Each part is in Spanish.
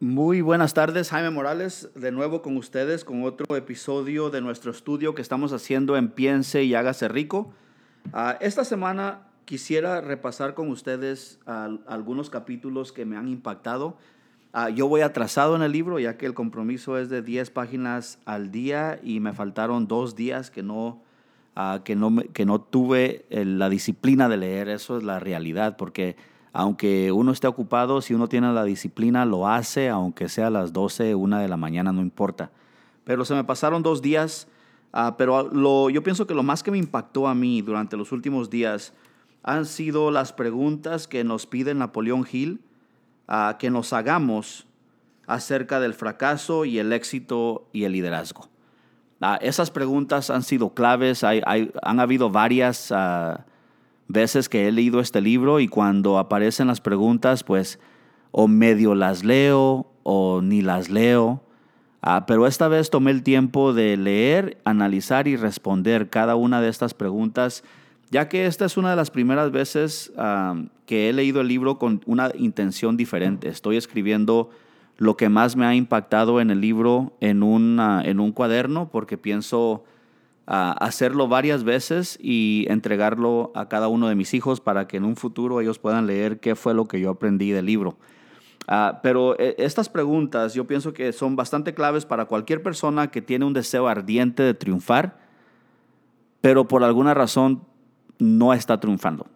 Muy buenas tardes, Jaime Morales, de nuevo con ustedes con otro episodio de nuestro estudio que estamos haciendo en Piense y hágase rico. Ah, esta semana quisiera repasar con ustedes algunos capítulos que me han impactado. Ah, yo voy atrasado en el libro ya que el compromiso es de 10 páginas al día y me faltaron dos días que no, ah, que no, que no tuve eh, la disciplina de leer. Eso es la realidad porque aunque uno esté ocupado, si uno tiene la disciplina, lo hace, aunque sea a las 12, una de la mañana, no importa. Pero se me pasaron dos días, uh, pero yo pienso que lo más que me impactó a mí durante los últimos días han sido las preguntas que nos pide Napoleón Hill uh, que nos hagamos acerca del fracaso y el éxito y el liderazgo. Uh, esas preguntas han sido claves, han habido varias veces que he leído este libro y cuando aparecen las preguntas, pues o medio las leo o ni las leo. Ah, pero esta vez tomé el tiempo de leer, analizar y responder cada una de estas preguntas, ya que esta es una de las primeras veces ah, que he leído el libro con una intención diferente. Estoy escribiendo lo que más me ha impactado en el libro en un, en un cuaderno porque pienso hacerlo varias veces y entregarlo a cada uno de mis hijos para que en un futuro ellos puedan leer qué fue lo que yo aprendí del libro. Ah, pero eh, estas preguntas yo pienso que son bastante claves para cualquier persona que tiene un deseo ardiente de triunfar, pero por alguna razón no está triunfando.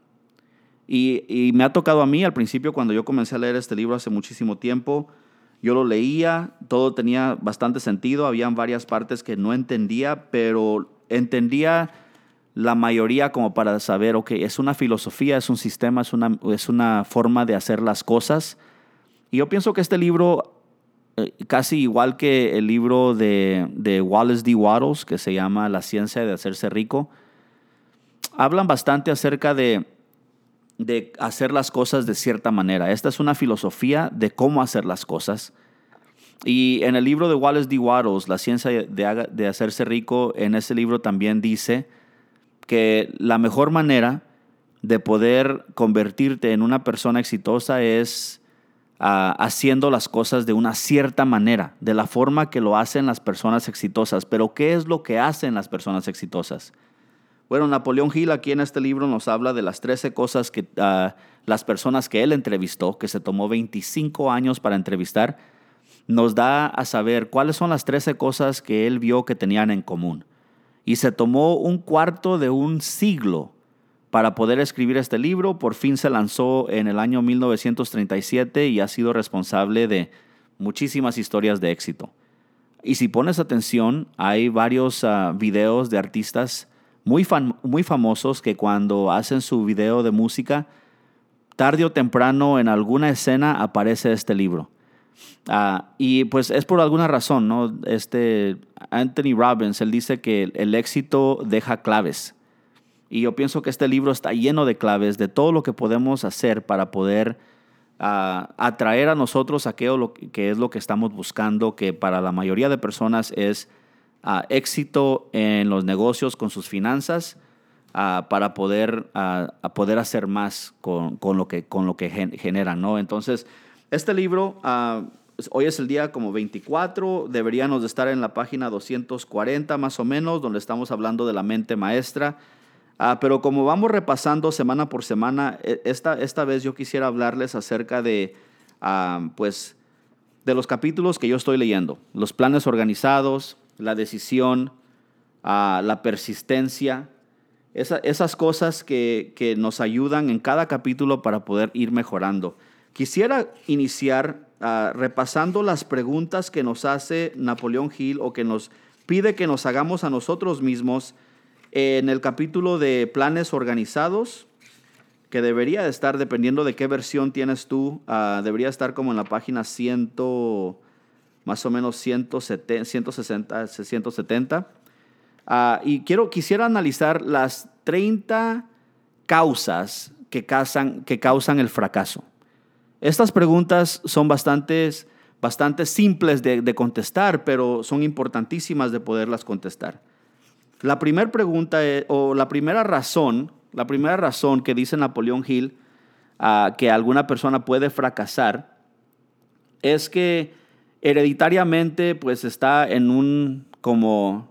Y, y, me ha tocado a mí al principio cuando yo comencé a leer este libro hace muchísimo tiempo, yo lo leía, todo tenía bastante sentido, habían varias partes que no entendía, pero entendía la mayoría como para saber, ok, es una filosofía, es un sistema, es una, es una forma de hacer las cosas. Y yo pienso que este libro, eh, casi igual que el libro de, de Wallace D. Wattles, que se llama La ciencia de hacerse rico, hablan bastante acerca de, de hacer las cosas de cierta manera. Esta es una filosofía de cómo hacer las cosas. Y en el libro de Wallace D. Wattles, La ciencia de, hacerse rico, en ese libro también dice que la mejor manera de poder convertirte en una persona exitosa es ah, haciendo las cosas de una cierta manera, de la forma que lo hacen las personas exitosas. Pero ¿qué es lo que hacen las personas exitosas? Bueno, Napoleón Hill aquí en este libro nos habla de las 13 cosas que ah, las personas que él entrevistó, que se tomó 25 años para entrevistar, nos da a saber cuáles son las 13 cosas que él vio que tenían en común. Y se tomó un cuarto de un siglo para poder escribir este libro. Por fin se lanzó en el año 1937 y ha sido responsable de muchísimas historias de éxito. Y si pones atención, hay varios ah, videos de artistas muy, muy famosos que cuando hacen su video de música, tarde o temprano en alguna escena aparece este libro. Ah, y pues es por alguna razón, ¿no? Este Anthony Robbins, él dice que el éxito deja claves. Y yo pienso que este libro está lleno de claves de todo lo que podemos hacer para poder ah, atraer a nosotros aquello que es lo que estamos buscando, que para la mayoría de personas es ah, éxito en los negocios con sus finanzas, para poder, poder hacer más con, con, lo que, con lo que generan, ¿no? Entonces, este libro, uh, hoy es el día como 24, deberíamos de estar en la página 240 más o menos, donde estamos hablando de la mente maestra. Uh, pero como vamos repasando semana por semana, e, esta, esta vez yo quisiera hablarles acerca de, uh, pues, de los capítulos que yo estoy leyendo. Los planes organizados, la decisión, la persistencia, esas cosas que, que nos ayudan en cada capítulo para poder ir mejorando. Quisiera iniciar ah, repasando las preguntas que nos hace Napoleón Hill o que nos pide que nos hagamos a nosotros mismos en el capítulo de planes organizados, que debería de estar, dependiendo de qué versión tienes tú, ah, debería estar como en la página 100, más o menos 170, 160, 170. y quiero, quisiera analizar las 30 causas que causan el fracaso. Estas preguntas son bastante, bastante simples de, contestar, pero son importantísimas de poderlas contestar. La primera pregunta o la primera razón, la primera razón que dice Napoleón Hill que alguna persona puede fracasar es que hereditariamente pues está en un como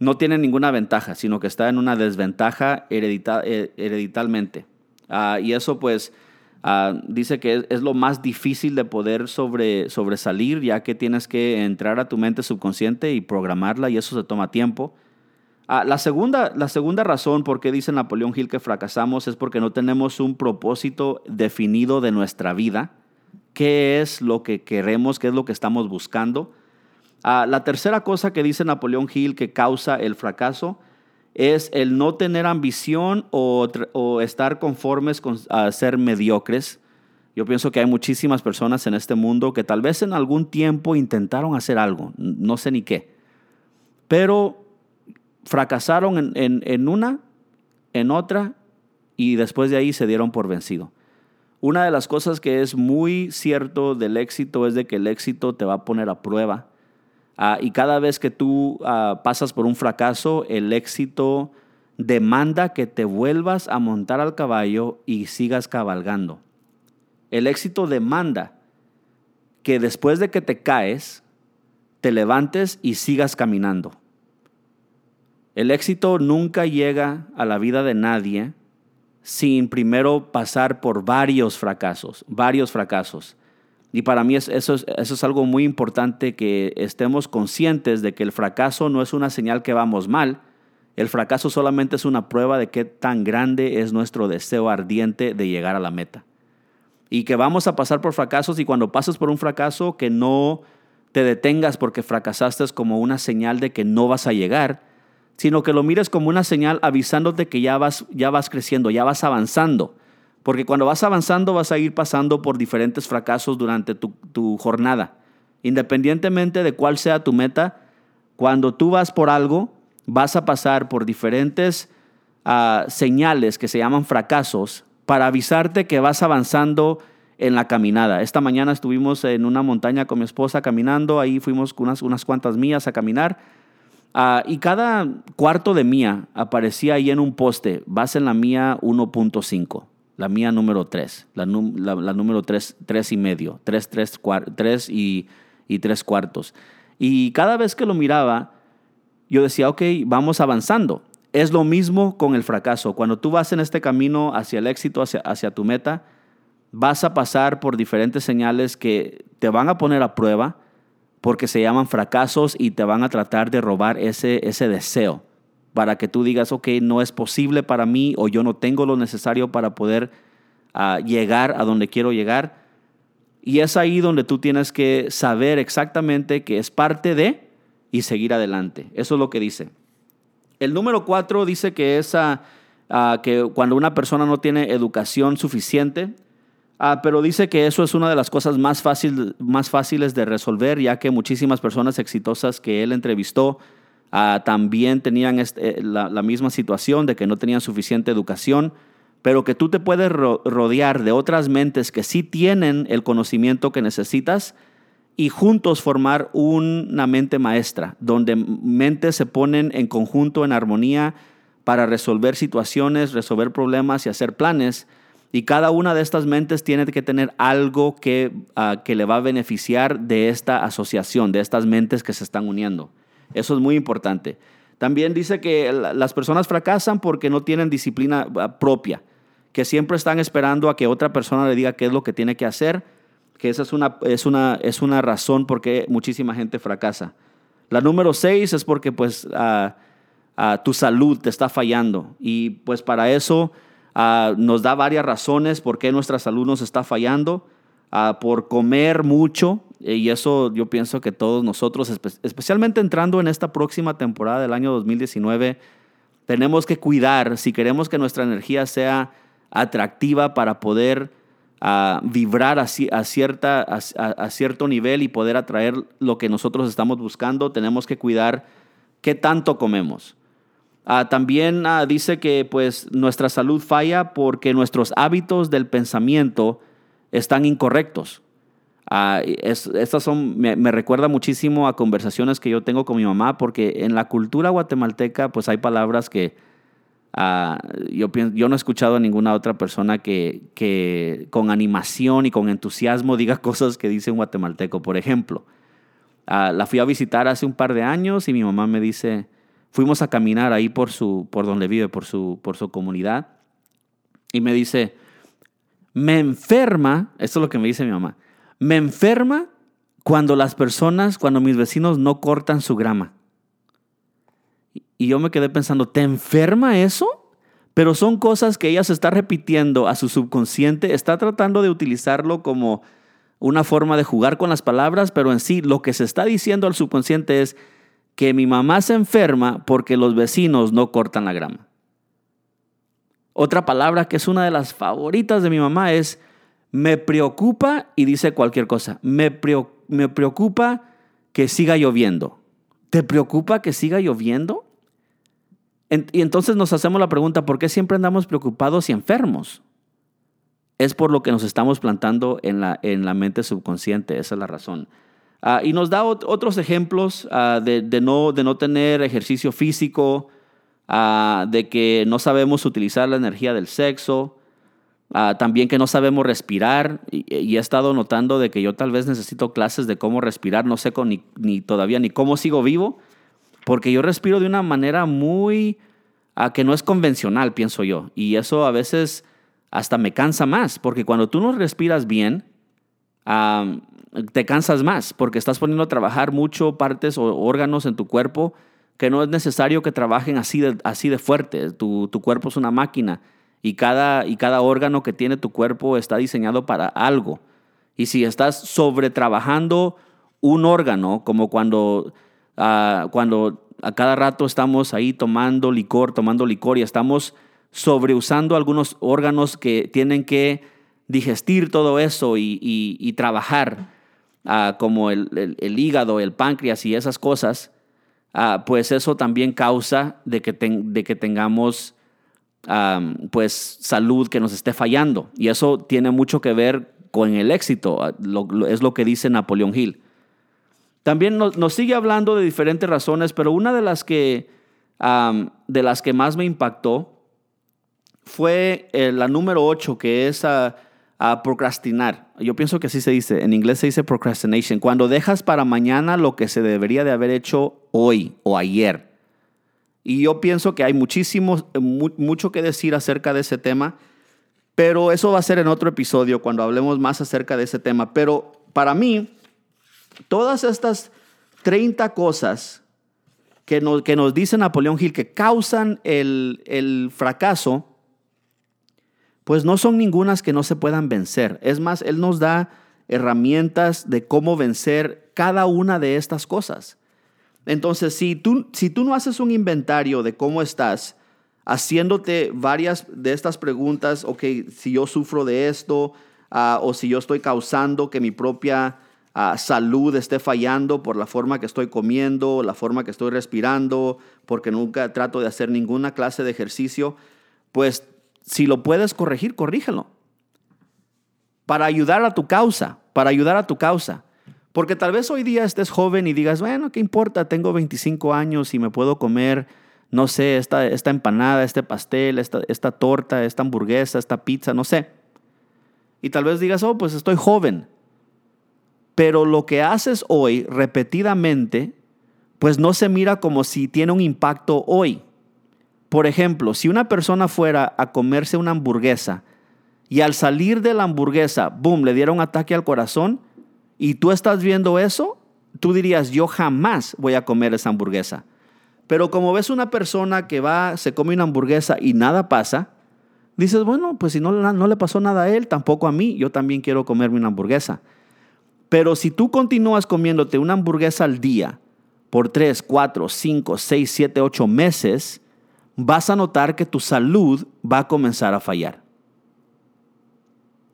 no tiene ninguna ventaja, sino que está en una desventaja heredita, eh, hereditalmente. Ah, y eso pues ah, dice que es, lo más difícil de poder sobre, sobresalir, ya que tienes que entrar a tu mente subconsciente y programarla y eso se toma tiempo. Ah, la, segunda, la segunda razón por qué dice Napoleón Hill que fracasamos es porque no tenemos un propósito definido de nuestra vida. ¿Qué es lo que queremos? ¿Qué es lo que estamos buscando? Ah, la tercera cosa que dice Napoleón Hill que causa el fracaso es el no tener ambición o, estar conformes con ser mediocres. Yo pienso que hay muchísimas personas en este mundo que tal vez en algún tiempo intentaron hacer algo, no sé ni qué, pero fracasaron en una, en otra y después de ahí se dieron por vencido. Una de las cosas que es muy cierto del éxito es de que el éxito te va a poner a prueba Ah, y cada vez que tú ah, pasas por un fracaso, el éxito demanda que te vuelvas a montar al caballo y sigas cabalgando. El éxito demanda que después de que te caes, te levantes y sigas caminando. El éxito nunca llega a la vida de nadie sin primero pasar por varios fracasos, varios fracasos. Y para mí eso, es, algo muy importante que estemos conscientes de que el fracaso no es una señal que vamos mal. El fracaso solamente es una prueba de qué tan grande es nuestro deseo ardiente de llegar a la meta. Y que vamos a pasar por fracasos y cuando pases por un fracaso que no te detengas porque fracasaste como una señal de que no vas a llegar, sino que lo mires como una señal avisándote que ya vas, ya vas creciendo, ya vas avanzando porque cuando vas avanzando vas a ir pasando por diferentes fracasos durante tu, jornada. Independientemente de cuál sea tu meta, cuando tú vas por algo, vas a pasar por diferentes ah, señales que se llaman fracasos para avisarte que vas avanzando en la caminada. Esta mañana estuvimos en una montaña con mi esposa caminando, ahí fuimos unas, unas cuantas millas a caminar. Ah, y cada cuarto de mía aparecía ahí en un poste, vas en la mía 1.5 la mía número 3, la, número 3, 3 y medio, 3, 3, 3 y, y 3 cuartos. Y cada vez que lo miraba, yo decía, ok, vamos avanzando. Es lo mismo con el fracaso. Cuando tú vas en este camino hacia el éxito, hacia, hacia tu meta, vas a pasar por diferentes señales que te van a poner a prueba porque se llaman fracasos y te van a tratar de robar ese, ese deseo para que tú digas, ok, no es posible para mí o yo no tengo lo necesario para poder ah, llegar a donde quiero llegar. Y es ahí donde tú tienes que saber exactamente que es parte de y seguir adelante. Eso es lo que dice. El número cuatro dice que es ah, ah, que cuando una persona no tiene educación suficiente, pero dice que eso es una de las cosas más, fácil, más fáciles de resolver, ya que muchísimas personas exitosas que él entrevistó, Ah, también tenían este, eh, la, misma situación de que no tenían suficiente educación, pero que tú te puedes rodear de otras mentes que sí tienen el conocimiento que necesitas y juntos formar una mente maestra, donde mentes se ponen en conjunto, en armonía, para resolver situaciones, resolver problemas y hacer planes. Y cada una de estas mentes tiene que tener algo que, ah, que le va a beneficiar de esta asociación, de estas mentes que se están uniendo. Eso es muy importante. También dice que las personas fracasan porque no tienen disciplina ah, propia, que siempre están esperando a que otra persona le diga qué es lo que tiene que hacer, que esa es una, es una, es una razón por qué muchísima gente fracasa. La número seis es porque pues ah, tu salud te está fallando y pues para eso nos da varias razones por qué nuestra salud nos está fallando. por comer mucho, y eso yo pienso que todos nosotros, especialmente entrando en esta próxima temporada del año 2019, tenemos que cuidar si queremos que nuestra energía sea atractiva para poder ah, vibrar a, cierta, a, cierto nivel y poder atraer lo que nosotros estamos buscando, tenemos que cuidar qué tanto comemos. Ah, también ah, dice que pues nuestra salud falla porque nuestros hábitos del pensamiento están incorrectos. Ah, estas son, me, recuerda muchísimo a conversaciones que yo tengo con mi mamá, porque en la cultura guatemalteca, pues hay palabras que Ah, yo, yo no he escuchado a ninguna otra persona que, que con animación y con entusiasmo diga cosas que dice un guatemalteco. Por ejemplo, ah, la fui a visitar hace un par de años y mi mamá me dice, fuimos a caminar ahí por, su, por donde vive, por su, por su comunidad, y me dice, me enferma, esto es lo que me dice mi mamá, me enferma cuando las personas, cuando mis vecinos no cortan su grama. Y yo me quedé pensando, ¿te enferma eso? Pero son cosas que ella se está repitiendo a su subconsciente, está tratando de utilizarlo como una forma de jugar con las palabras, pero en sí lo que se está diciendo al subconsciente es que mi mamá se enferma porque los vecinos no cortan la grama. Otra palabra que es una de las favoritas de mi mamá es me preocupa y dice cualquier cosa. Me, me preocupa que siga lloviendo. ¿Te preocupa que siga lloviendo? y entonces nos hacemos la pregunta, ¿por qué siempre andamos preocupados y enfermos? Es por lo que nos estamos plantando en la, en la mente subconsciente, esa es la razón. Ah, y nos da otros ejemplos ah, de, no, de no tener ejercicio físico, ah, de que no sabemos utilizar la energía del sexo, también que no sabemos respirar. Y, he estado notando de que yo tal vez necesito clases de cómo respirar, no sé ni, todavía ni cómo sigo vivo, porque yo respiro de una manera muy a que no es convencional, pienso yo. Y eso a veces hasta me cansa más, porque cuando tú no respiras bien, te cansas más, porque estás poniendo a trabajar mucho partes o órganos en tu cuerpo que no es necesario que trabajen así de, así de fuerte. Tu, tu cuerpo es una máquina y cada, y cada órgano que tiene tu cuerpo está diseñado para algo. Y si estás sobre trabajando un órgano, como cuando Ah, cuando a cada rato estamos ahí tomando licor, tomando licor y estamos sobreusando algunos órganos que tienen que digestir todo eso y, trabajar, ah, como el, hígado, el páncreas y esas cosas, ah, pues eso también causa de que, de que tengamos pues salud que nos esté fallando. Y eso tiene mucho que ver con el éxito, es lo que dice Napoleón Hill. También nos, sigue hablando de diferentes razones, pero una de las que, de las que más me impactó fue eh, la número 8, que es a, procrastinar. Yo pienso que así se dice, en inglés se dice procrastination, cuando dejas para mañana lo que se debería de haber hecho hoy o ayer. Y yo pienso que hay muchísimo, mucho que decir acerca de ese tema, pero eso va a ser en otro episodio cuando hablemos más acerca de ese tema. Pero para mí, Todas estas 30 cosas que nos, que nos dice Napoleón Gil que causan el, el fracaso, pues no son ningunas que no se puedan vencer. Es más, Él nos da herramientas de cómo vencer cada una de estas cosas. Entonces, si tú, si tú no haces un inventario de cómo estás, haciéndote varias de estas preguntas, ok, si yo sufro de esto, ah, o si yo estoy causando que mi propia salud esté fallando por la forma que estoy comiendo, la forma que estoy respirando, porque nunca trato de hacer ninguna clase de ejercicio, pues si lo puedes corregir, corrígelo. Para ayudar a tu causa, para ayudar a tu causa. Porque tal vez hoy día estés joven y digas, bueno, ¿qué importa? Tengo 25 años y me puedo comer, no sé, esta, esta empanada, este pastel, esta, esta torta, esta hamburguesa, esta pizza, no sé. Y tal vez digas, oh, pues estoy joven. Pero lo que haces hoy repetidamente, pues no se mira como si tiene un impacto hoy. Por ejemplo, si una persona fuera a comerse una hamburguesa y al salir de la hamburguesa, boom, le diera un ataque al corazón y tú estás viendo eso, tú dirías, yo jamás voy a comer esa hamburguesa. Pero como ves una persona que va, se come una hamburguesa y nada pasa, dices, bueno, pues si no, no le pasó nada a él, tampoco a mí, yo también quiero comerme una hamburguesa. Pero si tú continúas comiéndote una hamburguesa al día por 3, 4, 5, 6, 7, 8 meses, vas a notar que tu salud va a comenzar a fallar.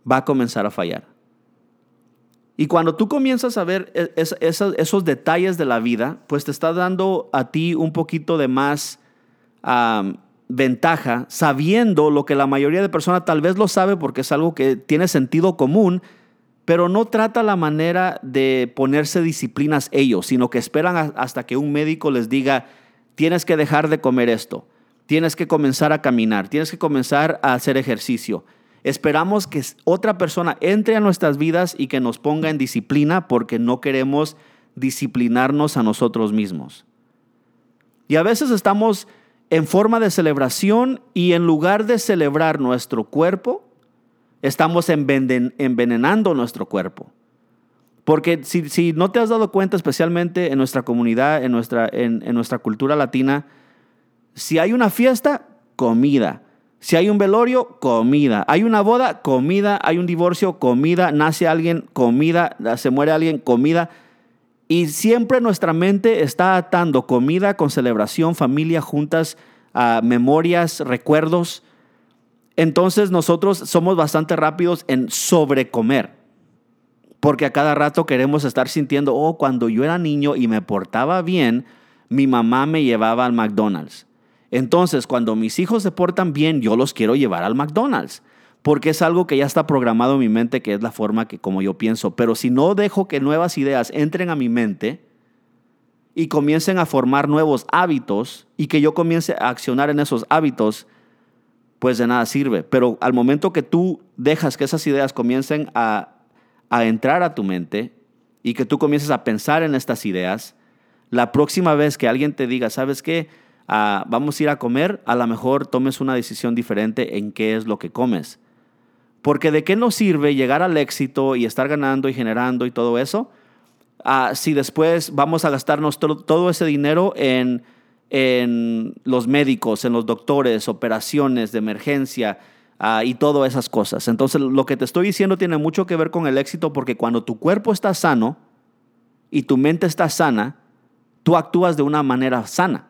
Va a comenzar a fallar. Y cuando tú comienzas a ver e, esos detalles de la vida, pues te está dando a ti un poquito de más ventaja, sabiendo lo que la mayoría de personas tal vez lo sabe porque es algo que tiene sentido común, pero no trata la manera de ponerse disciplinas ellos, sino que esperan hasta que un médico les diga, tienes que dejar de comer esto, tienes que comenzar a caminar, tienes que comenzar a hacer ejercicio. Esperamos que otra persona entre a nuestras vidas y que nos ponga en disciplina porque no queremos disciplinarnos a nosotros mismos. Y a veces estamos en forma de celebración y en lugar de celebrar nuestro cuerpo, estamos envenenando nuestro cuerpo. Porque si, no te has dado cuenta, especialmente en nuestra comunidad, en nuestra, cultura latina, si hay una fiesta, comida. Si hay un velorio, comida. Hay una boda, comida. Hay un divorcio, comida. Nace alguien, comida. Se muere alguien, comida. Y siempre nuestra mente está atando comida con celebración, familia, juntas, ah, memorias, recuerdos. Entonces nosotros somos bastante rápidos en sobrecomer. Porque a cada rato queremos estar sintiendo, oh, cuando yo era niño y me portaba bien, mi mamá me llevaba al McDonald's. Entonces, cuando mis hijos se portan bien, yo los quiero llevar al McDonald's, porque es algo que ya está programado en mi mente, que es la forma que como yo pienso. Pero si no dejo que nuevas ideas entren a mi mente y comiencen a formar nuevos hábitos y que yo comience a accionar en esos hábitos, pues de nada sirve. Pero al momento que tú dejas que esas ideas comiencen a, a entrar a tu mente y que tú comiences a pensar en estas ideas, la próxima vez que alguien te diga, ¿sabes qué? Vamos a ir a comer, a lo mejor tomes una decisión diferente en qué es lo que comes. Porque de qué nos sirve llegar al éxito y estar ganando y generando y todo eso, ah, si después vamos a gastarnos todo ese dinero en, en los médicos, en los doctores, operaciones de emergencia ah, y todas esas cosas. Entonces, lo que te estoy diciendo tiene mucho que ver con el éxito porque cuando tu cuerpo está sano y tu mente está sana, tú actúas de una manera sana.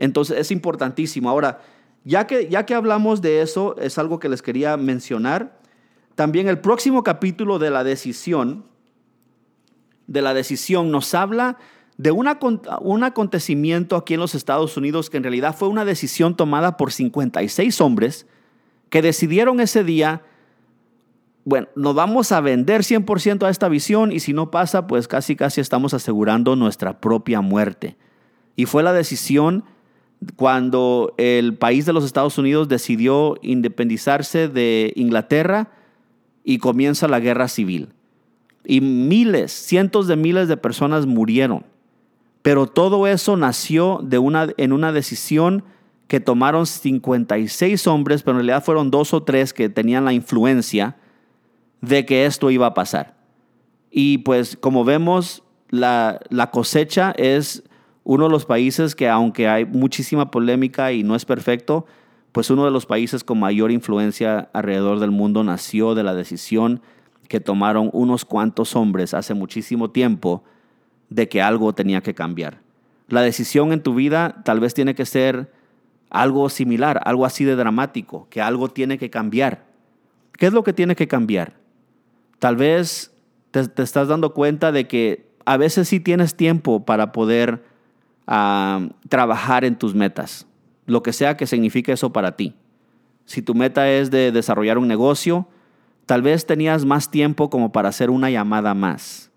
Entonces es importantísimo. Ahora, ya que, ya que hablamos de eso, es algo que les quería mencionar. También el próximo capítulo de la decisión, de la decisión, nos habla de un acontecimiento aquí en los Estados Unidos que en realidad fue una decisión tomada por 56 hombres que decidieron ese día, bueno, nos vamos a vender 100% a esta visión y si no pasa, pues casi casi estamos asegurando nuestra propia muerte. Y fue la decisión cuando el país de los Estados Unidos decidió independizarse de Inglaterra y comienza la guerra civil. Y miles, cientos de miles de personas murieron. Pero todo eso nació en una decisión que tomaron 56 hombres, pero en realidad fueron dos o tres que tenían la influencia de que esto iba a pasar. Y pues como vemos, la cosecha es uno de los países que aunque hay muchísima polémica y no es perfecto, pues uno de los países con mayor influencia alrededor del mundo nació de la decisión que tomaron unos cuantos hombres hace muchísimo tiempo de que algo tenía que cambiar. La decisión en tu vida tal vez tiene que ser algo similar, algo así de dramático, que algo tiene que cambiar. ¿Qué es lo que tiene que cambiar? Tal vez te, estás dando cuenta de que a veces sí tienes tiempo para poder a trabajar en tus metas, lo que sea que signifique eso para ti. Si tu meta es de desarrollar un negocio, tal vez tenías más tiempo como para hacer una llamada más.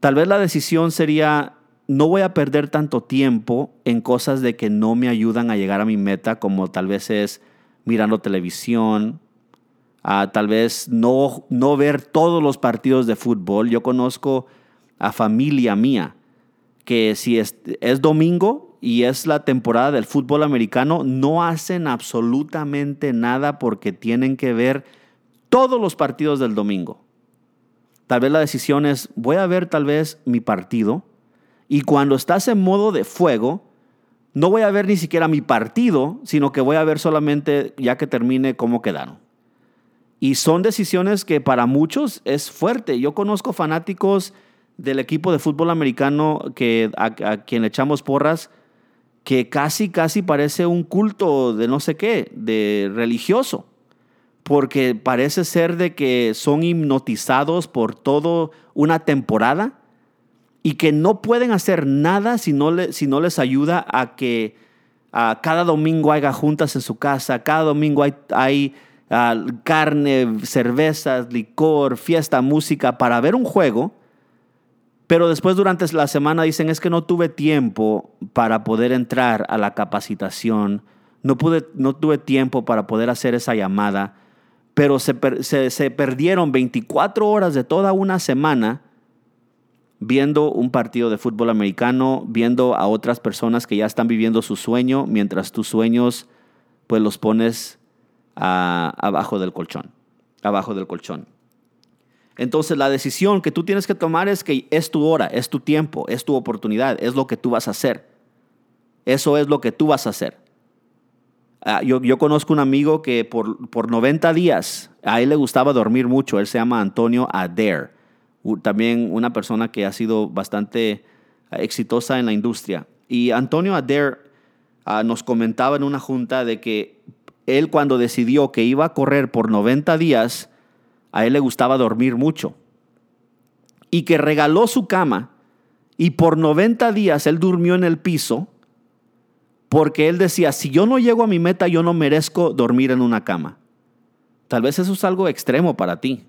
Tal vez la decisión sería, no voy a perder tanto tiempo en cosas de que no me ayudan a llegar a mi meta, como tal vez es mirando televisión, tal vez no, no ver todos los partidos de fútbol. Yo conozco a familia mía que si es, domingo y es la temporada del fútbol americano, no hacen absolutamente nada porque tienen que ver todos los partidos del domingo. Tal vez la decisión es, voy a ver tal vez mi partido y cuando estás en modo de fuego, no voy a ver ni siquiera mi partido, sino que voy a ver solamente ya que termine cómo quedaron. Y son decisiones que para muchos es fuerte. Yo conozco fanáticos del equipo de fútbol americano que, a, quien le echamos porras, que casi, casi parece un culto de no sé qué, de religioso, porque parece ser de que son hipnotizados por toda una temporada y que no pueden hacer nada si no, le, si no les ayuda a que cada domingo haya juntas en su casa, cada domingo hay, hay ah, carne, cervezas, licor, fiesta, música para ver un juego Pero después durante la semana dicen es que no tuve tiempo para poder entrar a la capacitación, no, pude, no tuve tiempo para poder hacer esa llamada, pero se, se, se perdieron 24 horas de toda una semana viendo un partido de fútbol americano, viendo a otras personas que ya están viviendo su sueño, mientras tus sueños pues los pones abajo del colchón, abajo del colchón. Entonces la decisión que tú tienes que tomar es que es tu hora, es tu tiempo, es tu oportunidad, es lo que tú vas a hacer. Eso es lo que tú vas a hacer. Ah, yo, yo, conozco un amigo que por, por 90 días, a él le gustaba dormir mucho, él se llama Antonio Adair, también una persona que ha sido bastante exitosa en la industria. Y Antonio Adair ah, nos comentaba en una junta de que él cuando decidió que iba a correr por 90 días, a él le gustaba dormir mucho. Y que regaló su cama y por 90 días él durmió en el piso porque él decía, si yo no llego a mi meta, yo no merezco dormir en una cama. Tal vez eso es algo extremo para ti.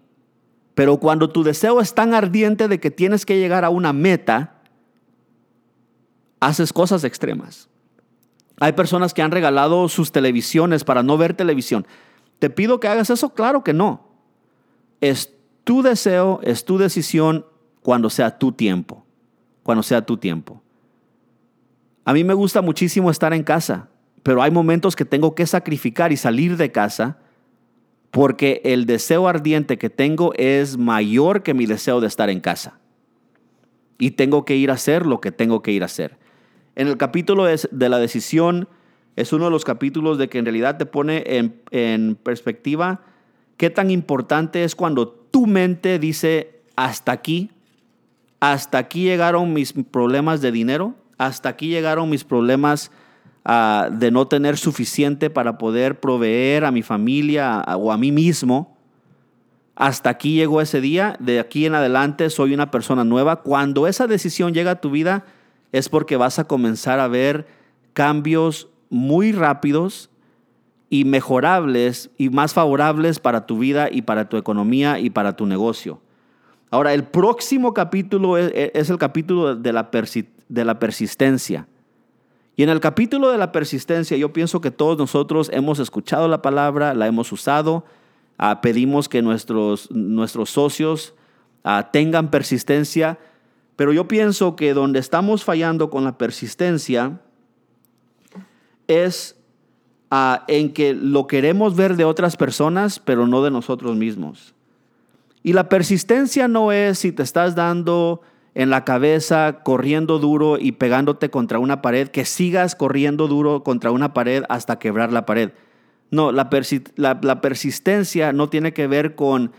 Pero cuando tu deseo es tan ardiente de que tienes que llegar a una meta, haces cosas extremas. Hay personas que han regalado sus televisiones para no ver televisión. ¿Te pido que hagas eso? Claro que no. Es tu deseo, es tu decisión cuando sea tu tiempo. Cuando sea tu tiempo. A mí me gusta muchísimo estar en casa, pero hay momentos que tengo que sacrificar y salir de casa porque el deseo ardiente que tengo es mayor que mi deseo de estar en casa. Y tengo que ir a hacer lo que tengo que ir a hacer. En el capítulo de la decisión es uno de los capítulos de que en realidad te pone en, en perspectiva qué tan importante es cuando tu mente dice, hasta aquí, hasta aquí llegaron mis problemas de dinero, hasta aquí llegaron mis problemas ah, de no tener suficiente para poder proveer a mi familia o a mí mismo. Hasta aquí llegó ese día, de aquí en adelante soy una persona nueva. Cuando esa decisión llega a tu vida es porque vas a comenzar a ver cambios muy rápidos y mejorables y más favorables para tu vida y para tu economía y para tu negocio. Ahora, el próximo capítulo es, el capítulo de la, de la persistencia. Y en el capítulo de la persistencia, yo pienso que todos nosotros hemos escuchado la palabra, la hemos usado, ah, pedimos que nuestros, nuestros socios ah, tengan persistencia, pero yo pienso que donde estamos fallando con la persistencia es en que lo queremos ver de otras personas, pero no de nosotros mismos. Y la persistencia no es si te estás dando en la cabeza, corriendo duro y pegándote contra una pared, que sigas corriendo duro contra una pared hasta quebrar la pared. No, la, persistencia no tiene que ver con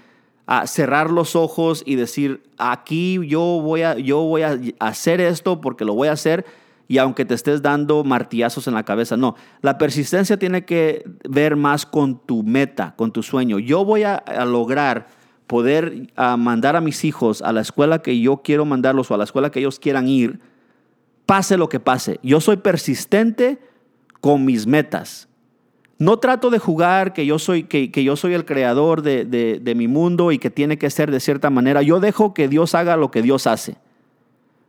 cerrar los ojos y decir, aquí yo voy, a, yo voy a hacer esto porque lo voy a hacer y aunque te estés dando martillazos en la cabeza, no, la persistencia tiene que ver más con tu meta, con tu sueño. Yo voy a, lograr poder mandar a mis hijos a la escuela que yo quiero mandarlos o a la escuela que ellos quieran ir, pase lo que pase. Yo soy persistente con mis metas. No trato de jugar que yo soy, que, yo soy el creador de, de mi mundo y que tiene que ser de cierta manera. Yo dejo que Dios haga lo que Dios hace.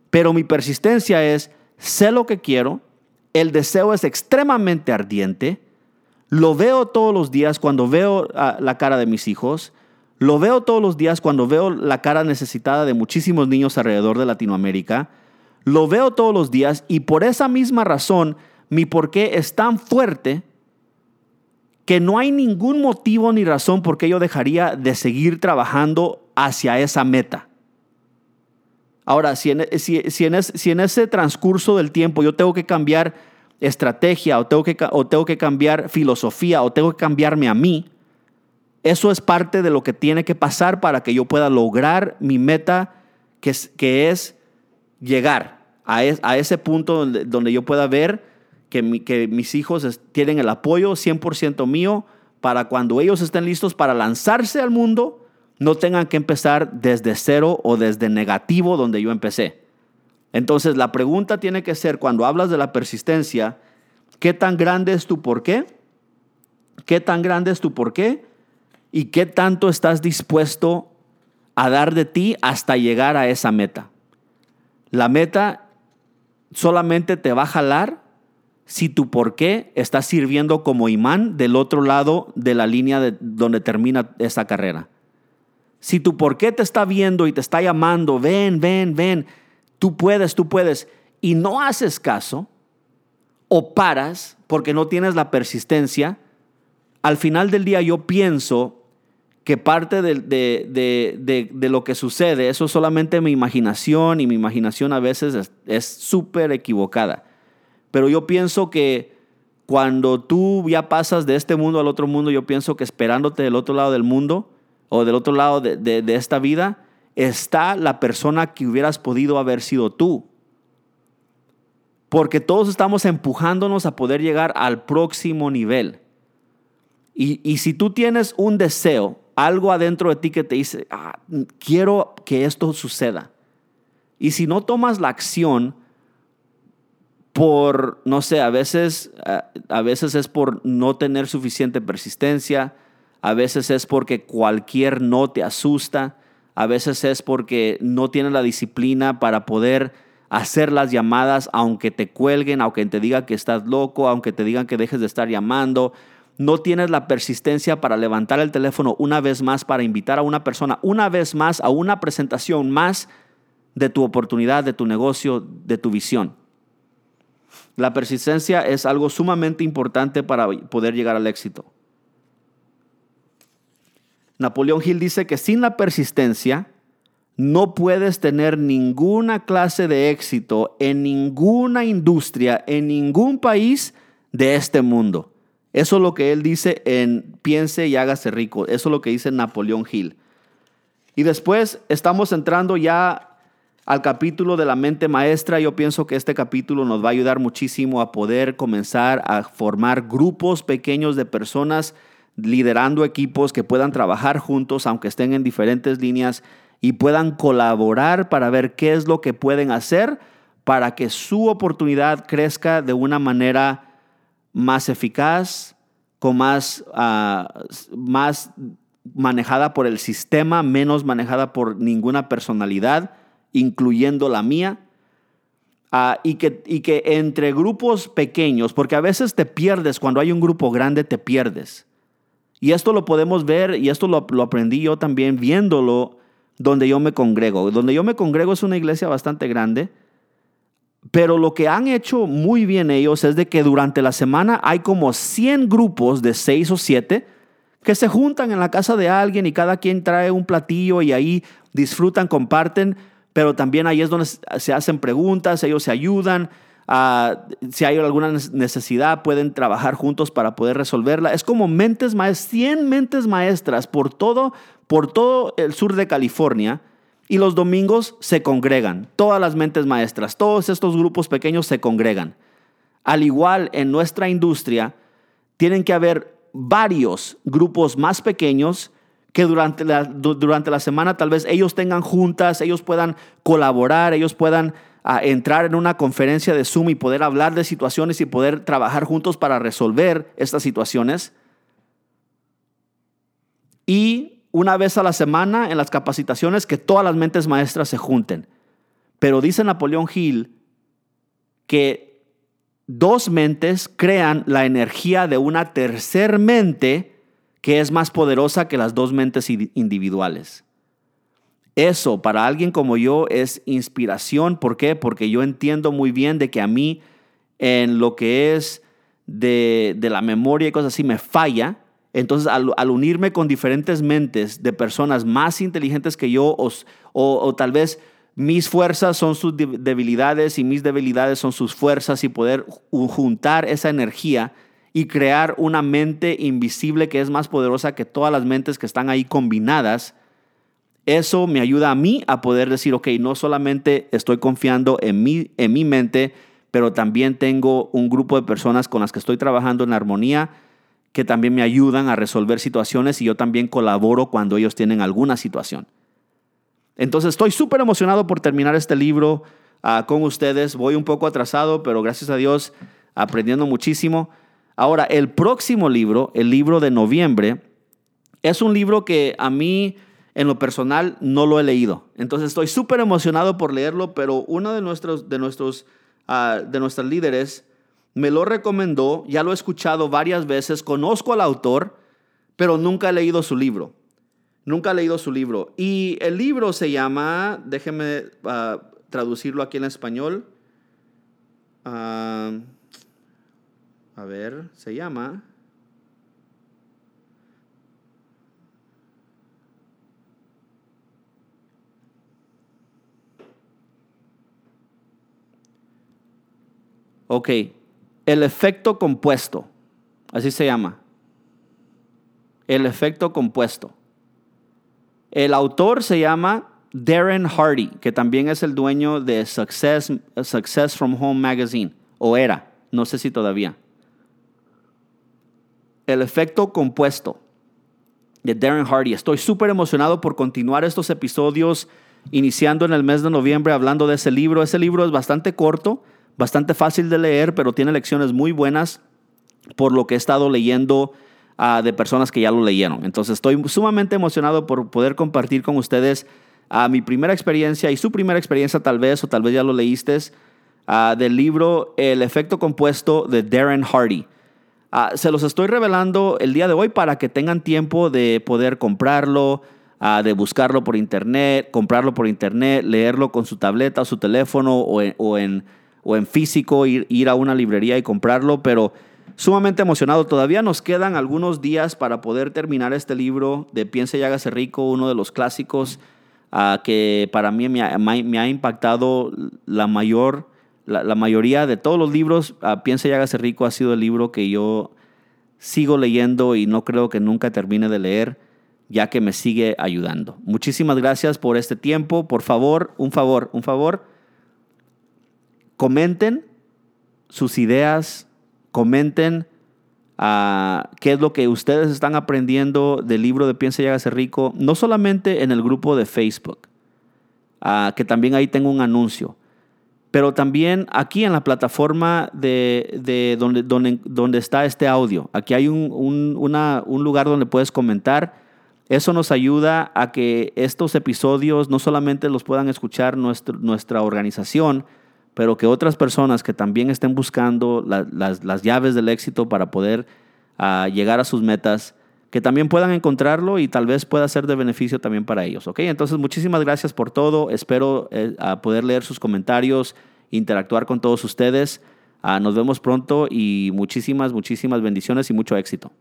Pero mi persistencia es, sé lo que quiero, el deseo es extremadamente ardiente, lo veo todos los días cuando veo ah, la cara de mis hijos, lo veo todos los días cuando veo la cara necesitada de muchísimos niños alrededor de Latinoamérica, lo veo todos los días y por esa misma razón mi porqué es tan fuerte que no hay ningún motivo ni razón por qué yo dejaría de seguir trabajando hacia esa meta. Ahora, si en, ese transcurso del tiempo yo tengo que cambiar estrategia o tengo, que, o tengo que cambiar filosofía o tengo que cambiarme a mí, eso es parte de lo que tiene que pasar para que yo pueda lograr mi meta, que es, que es llegar a, ese punto donde, yo pueda ver que, mis hijos tienen el apoyo 100% mío para cuando ellos estén listos para lanzarse al mundo no tengan que empezar desde cero o desde negativo donde yo empecé. Entonces la pregunta tiene que ser cuando hablas de la persistencia, ¿qué tan grande es tu por qué? ¿Qué tan grande es tu por qué? ¿Y qué tanto estás dispuesto a dar de ti hasta llegar a esa meta? La meta solamente te va a jalar si tu por qué está sirviendo como imán del otro lado de la línea de donde termina esa carrera. Si tu por qué te está viendo y te está llamando, ven, ven, ven, tú puedes, tú puedes, y no haces caso o paras porque no tienes la persistencia, al final del día yo pienso que parte de, de, lo que sucede, eso es solamente mi imaginación y mi imaginación a veces es súper equivocada. Pero yo pienso que cuando tú ya pasas de este mundo al otro mundo, yo pienso que esperándote del otro lado del mundo o del otro lado de, esta vida, está la persona que hubieras podido haber sido tú. Porque todos estamos empujándonos a poder llegar al próximo nivel. Y, y si tú tienes un deseo, algo adentro de ti que te dice, ah, quiero que esto suceda. Y si no tomas la acción, por, no sé, a veces, a veces es por no tener suficiente persistencia, a veces es porque cualquier no te asusta, a veces es porque no tienes la disciplina para poder hacer las llamadas aunque te cuelguen, aunque te digan que estás loco, aunque te digan que dejes de estar llamando. No tienes la persistencia para levantar el teléfono una vez más para invitar a una persona una vez más a una presentación más de tu oportunidad, de tu negocio, de tu visión. La persistencia es algo sumamente importante para poder llegar al éxito. Napoleón Hill dice que sin la persistencia no puedes tener ninguna clase de éxito en ninguna industria, en ningún país de este mundo. Eso es lo que él dice en Piense y hágase rico. Eso es lo que dice Napoleón Hill. Y después estamos entrando ya al capítulo de la mente maestra, yo pienso que este capítulo nos va a ayudar muchísimo a poder comenzar a formar grupos pequeños de personas liderando equipos que puedan trabajar juntos, aunque estén en diferentes líneas, y puedan colaborar para ver qué es lo que pueden hacer para que su oportunidad crezca de una manera más eficaz, con más, ah, más manejada por el sistema, menos manejada por ninguna personalidad incluyendo la mía, ah, y, que, y que entre grupos pequeños, porque a veces te pierdes, cuando hay un grupo grande te pierdes. Y esto lo podemos ver, y esto lo, lo aprendí yo también viéndolo donde yo me congrego. Donde yo me congrego es una iglesia bastante grande, pero lo que han hecho muy bien ellos es de que durante la semana hay como 100 grupos de 6 o 7 que se juntan en la casa de alguien y cada quien trae un platillo y ahí disfrutan, comparten pero también ahí es donde se hacen preguntas, ellos se ayudan. Si hay alguna necesidad, pueden trabajar juntos para poder resolverla. Es como mentes maestras, 100 mentes maestras por todo, por todo el sur de California. Y los domingos se congregan, todas las mentes maestras, todos estos grupos pequeños se congregan. Al igual en nuestra industria, tienen que haber varios grupos más pequeños que durante durante la semana tal vez ellos tengan juntas, ellos puedan colaborar, ellos puedan ah, entrar en una conferencia de Zoom y poder hablar de situaciones y poder trabajar juntos para resolver estas situaciones. Y una vez a la semana en las capacitaciones que todas las mentes maestras se junten. Pero dice Napoleón Hill que dos mentes crean la energía de una tercer mente que es más poderosa que las dos mentes individuales. Eso para alguien como yo es inspiración. ¿Por qué? Porque yo entiendo muy bien de que a mí en lo que es de, la memoria y cosas así me falla. Entonces al, unirme con diferentes mentes de personas más inteligentes que yo o, o tal vez mis fuerzas son sus debilidades y mis debilidades son sus fuerzas y poder juntar esa energía y crear una mente invisible que es más poderosa que todas las mentes que están ahí combinadas, eso me ayuda a mí a poder decir, ok, no solamente estoy confiando en mi, en mi mente, pero también tengo un grupo de personas con las que estoy trabajando en armonía que también me ayudan a resolver situaciones y yo también colaboro cuando ellos tienen alguna situación. Entonces estoy súper emocionado por terminar este libro ah, con ustedes. Voy un poco atrasado, pero gracias a Dios aprendiendo muchísimo. Ahora, el próximo libro, el libro de noviembre, es un libro que a mí En lo personal, no lo he leído. Entonces estoy súper emocionado por leerlo, pero uno de nuestros, de nuestros, uh, de líderes me lo recomendó, ya lo he escuchado varias veces, conozco al autor, pero nunca he leído su libro. Nunca he leído su libro. Y el libro se llama, déjeme uh, traducirlo aquí en español. Uh, a ver, se llama... Ok, el efecto compuesto, así se llama. El efecto compuesto. El autor se llama Darren Hardy, que también es el dueño de Success, Success from Home Magazine, o era, no sé si todavía. El efecto compuesto de Darren Hardy. Estoy súper emocionado por continuar estos episodios iniciando en el mes de noviembre hablando de ese libro. Ese libro es bastante corto, bastante fácil de leer, pero tiene lecciones muy buenas por lo que he estado leyendo uh, de personas que ya lo leyeron. Entonces estoy sumamente emocionado por poder compartir con ustedes uh, mi primera experiencia y su primera experiencia tal vez, o tal vez ya lo leíste, uh, del libro El efecto compuesto de Darren Hardy. se los estoy revelando el día de hoy para que tengan tiempo de poder comprarlo, de buscarlo por internet, comprarlo por internet, leerlo con su tableta o su teléfono o o en o en físico, ir, ir a una librería y comprarlo, pero sumamente emocionado. Todavía nos quedan algunos días para poder terminar este libro de Piense y hágase rico, uno de los clásicos uh, que para mí me ha, impactado la mayor, la, mayoría de todos los libros. Uh, Piense y hágase rico ha sido el libro que yo sigo leyendo y no creo que nunca termine de leer ya que me sigue ayudando. Muchísimas gracias por este tiempo. Por favor, un favor, un favor comenten sus ideas, comenten uh, qué es lo que ustedes están aprendiendo del libro de Piensa y hágase rico, no solamente en el grupo de Facebook, uh, que también ahí tengo un anuncio, pero también aquí en la plataforma de, de donde, donde, donde, está este audio. Aquí hay un, un, lugar donde puedes comentar. Eso nos ayuda a que estos episodios no solamente los puedan escuchar nuestra organización, pero que otras personas que también estén buscando las, las, llaves del éxito para poder uh, llegar a sus metas, que también puedan encontrarlo y tal vez pueda ser de beneficio también para ellos. ¿ok? Entonces, muchísimas gracias por todo. Espero eh, poder leer sus comentarios, interactuar con todos ustedes. Uh, nos vemos pronto y muchísimas, muchísimas bendiciones y mucho éxito.